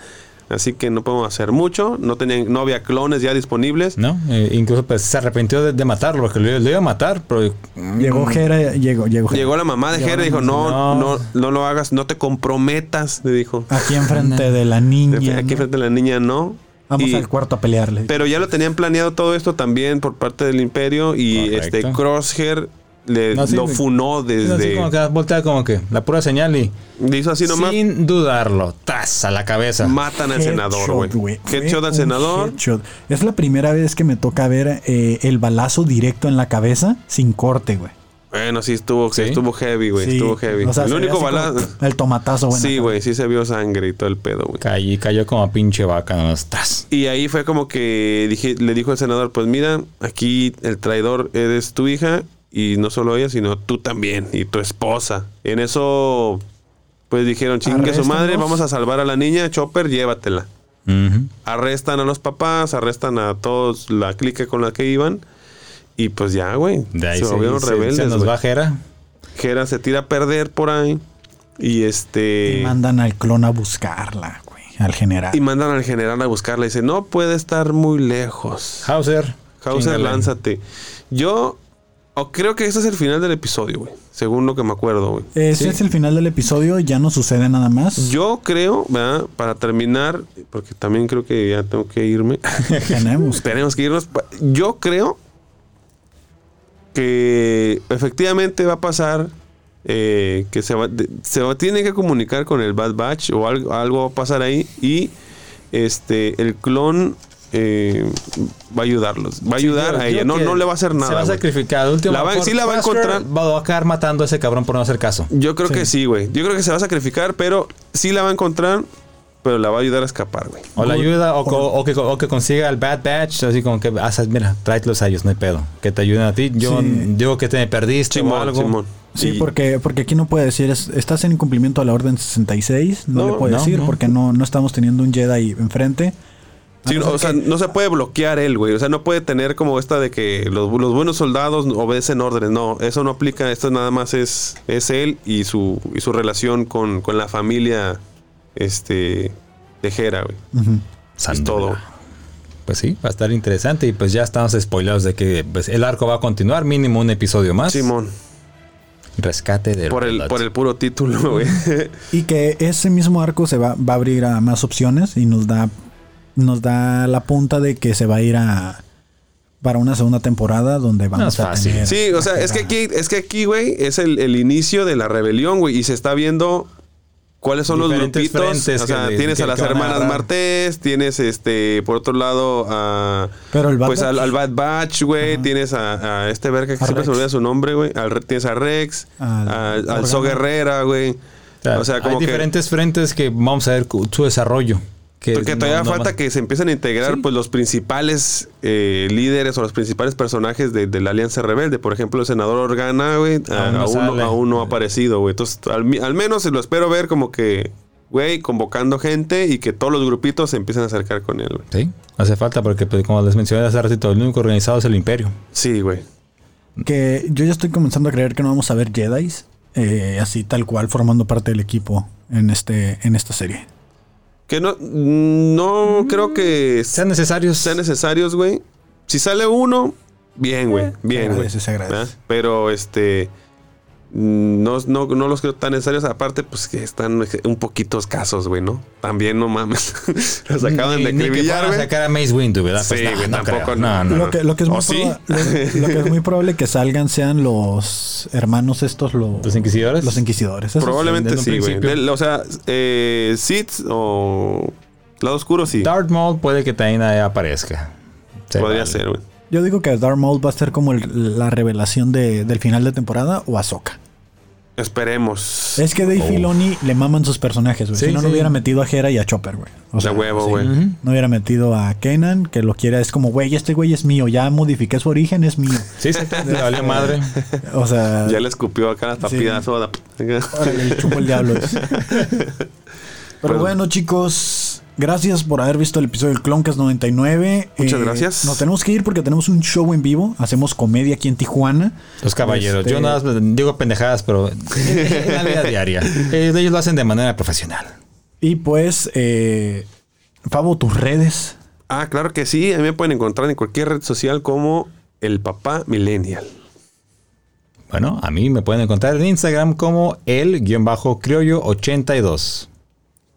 Así que no podemos hacer mucho. No, tenían, no había clones ya disponibles. ¿No? Eh, incluso pues se arrepintió de, de matarlo, porque lo, lo iba a matar, pero. Llegó Jera. Llegó, llegó. Llegó la mamá de Llegó Jera y dijo, no, no, no lo hagas, no te comprometas, le dijo. Aquí enfrente de la niña. Aquí ¿no? frente a la niña no. Vamos Y- al cuarto a pelearle. Pero ya lo tenían planeado todo esto también por parte del imperio y Correcto. este Crosshair le, No, sí, lo funó Así desde... como que voltea como que la pura señal y. Le hizo así nomás, Sin dudarlo, tas a la cabeza. matan al senador, güey. Headshot al senador. headshot. Es la primera vez que me toca ver eh, el balazo directo en la cabeza sin corte, güey. Bueno, sí estuvo, sí ¿Sí? estuvo heavy, güey. Sí, estuvo heavy. o sea, el único así balazo... El tomatazo, güey. Sí, güey, sí se vio sangre y todo el pedo, güey. Cayó, cayó como pinche vaca, no. Y ahí fue como que dije, le dijo el senador, pues mira, aquí el traidor eres tu hija y no solo ella, sino tú también y tu esposa. En eso, pues dijeron, chingue su madre, vamos a salvar a la niña, Chopper, llévatela. Arrestan a los papás, arrestan a todos la clica con la que iban. Y pues ya, güey. De ahí se volvieron rebeldes. se nos güey. va Jera. Jera se tira a perder por ahí. Y este. Y mandan al clon a buscarla, güey. Al general. Y mandan al general a buscarla. Y dice, no puede estar muy lejos. Hauser. Hauser, chingale. lánzate. Yo o creo que ese es el final del episodio, güey. Según lo que me acuerdo, güey. Ese Sí. es el final del episodio. Ya no sucede nada más. Yo creo, ¿verdad? Para terminar, porque también creo que ya tengo que irme. Tenemos. Tenemos que irnos. Yo creo que efectivamente va a pasar eh, que se va, se va- tiene que comunicar con el Bad Batch o algo, algo va a pasar ahí y este el clon eh, va a ayudarlos. Va a ayudar Yo- a ía No, no le va a hacer nada. Se va a sacrificar. Último, La va- sí la va a encontrar. Va a acabar matando a ese cabrón por no hacer caso. Yo creo Sí. que sí, güey. Yo creo que se va a sacrificar, pero sí la va a encontrar, pero la va a ayudar a escapar, güey. O la ayuda, o, o que, o que consiga el Bad Batch, así como que, ah, mira, tráetelos a ellos, no hay pedo. Que te ayuden a ti. Yo Sí. digo que te me perdiste o Simón, algo. Simón. Sí, Y- porque, porque aquí no puede decir, es- estás en incumplimiento de la orden 66, no, No, le puede no, decir, no. porque no, no estamos teniendo un Jedi enfrente. Sí, no o sea, que- no se puede bloquear él, güey. O sea, no puede tener como esta de que los, los buenos soldados obedecen órdenes. No, eso no aplica. Esto nada más es, es él y su, y su relación con, con la familia este, de Jera, güey. Es todo. Pues sí, va a estar interesante y pues ya estamos spoilados de que pues, el arco va a continuar, mínimo un episodio más. Simón, Rescate del por el, por el puro título, güey. Y que ese mismo arco se va, va a abrir a más opciones y nos da, nos da la punta de que se va a ir a para una segunda temporada donde vamos es a tener Sí, o sea, a es que aquí, es que aquí, güey, es el, el inicio de la rebelión, güey, y se está viendo cuáles son los Diferentes grupitos. frentes O sea, que- tienes que- a las a hermanas agarrar. Martés, tienes este, por otro lado, a Pero el Bad pues al, Batch- al Bad Batch, güey, Ajá. tienes a, a este verga que A siempre se olvida su nombre, güey. Al Tienes a Rex, Al- a- al. So Guerrera, güey. O sea, como hay que- diferentes frentes que vamos a ver su desarrollo. Que todavía no falta que se empiecen a integrar Sí. pues los principales eh, líderes o los principales personajes de, de la Alianza Rebelde. Por ejemplo, el senador Organa, güey, a- Aún no aún, no, sale. aún no ha aparecido, güey. Entonces, al, menos lo espero ver como que, güey, convocando gente y que todos los grupitos se empiecen a acercar con él, güey. Sí, hace falta porque pues, como les mencioné hace ratito, el único organizado es el imperio. Sí, güey. que yo ya estoy comenzando a creer que no vamos a ver Jedi's eh, así tal cual formando parte del equipo en este en esta serie. Que no, no creo que Sean necesarios. sean necesarios, güey. Si sale uno, bien, güey. Bien, güey. Pero este. No, no, no los creo tan necesarios. Aparte, pues que están un poquito escasos, güey, ¿no? También no mames. los acaban de Ni- ni que acribillar, güey. sacar a Mace Windu, ¿verdad? Sí, no, güey, no tampoco no. No, no, Lo que, lo que es muy ¿O sí? proba- lo, lo que es muy probable que salgan sean los hermanos estos los, ¿Los inquisidores? los inquisidores. Probablemente sí, güey. O sea, eh, Sith o Lado Oscuro sí. Darth Maul puede que también aparezca. Se Podría vale. ser, güey. Yo digo que Darth Maul va a ser como el- la revelación de- del final de temporada o Ahsoka. Esperemos. Es que Dave Oh. Filoni le maman sus personajes, güey. Sí, si no, sí. no hubiera metido a Hera y a Chopper, güey. O De huevo, güey. No hubiera metido a Kenan, que lo quiera. Es como, güey, este güey es mío. Ya modifiqué su origen, es mío. Sí, sí, le valió madre. O sea, Ya le escupió acá las papidas soda. órale, el diablo. Pero bueno, chicos, gracias por haber visto el episodio del Cloncast 99. Muchas gracias. Nos tenemos que ir porque tenemos un show en vivo. Hacemos comedia aquí en Tijuana. Los caballeros. Este- Yo nada más digo pendejadas, pero en la vida diaria. Ellos, ellos lo hacen de manera profesional. Y pues, eh, Fabo, tus redes. Ah, claro que sí. A mí me pueden encontrar en cualquier red social como el papá millennial. Bueno, a mí me pueden encontrar en Instagram como el-criollo82.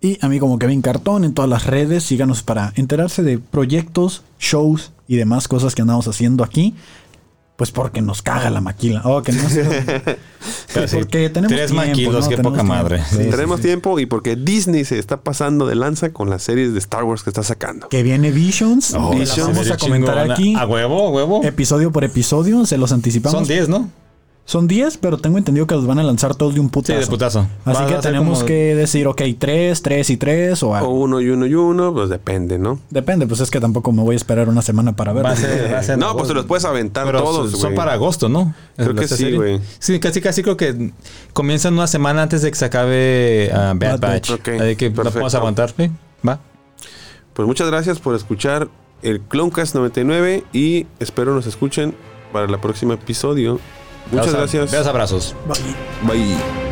Y a mí como Kevin Cartón en todas las redes. Síganos para enterarse de proyectos, shows y demás cosas que andamos haciendo aquí. Pues porque nos caga la maquila. Oh, que no sé. Pero sí, porque tenemos tres tiempo, maquilos, ¿no? qué Tenemos poca tiempo. madre. Sí, sí, Tenemos sí. tiempo y porque Disney se está pasando de lanza con las series de Star Wars que está sacando. Que viene Visions. Oh, Visions. vamos a comentar chingona. aquí. A huevo, a huevo. Episodio por episodio. Se los anticipamos. Son 10, ¿no? Son 10, pero tengo entendido que los van a lanzar todos de un Sí, putazo. de putazo. Así que tenemos como- que decir, ok, 3, 3 y 3 o O algo. uno y uno y uno, pues depende, ¿no? Depende, pues es que tampoco me voy a esperar una semana para ver. Va a ser, va a ser No, pues te los puedes aventar Pero todos, son güey. para agosto, ¿no? Creo que sí, güey. Sí, casi casi creo que comienzan una semana antes de que se acabe ah, Bad Bad Batch. Batch. Ok, Así que no perfecto. podemos aguantar. Sí, va. Pues muchas gracias por escuchar el Cloncast 99 y espero nos escuchen para el próximo episodio. Muchas gracias. Besos, abrazos. Bye. Bye.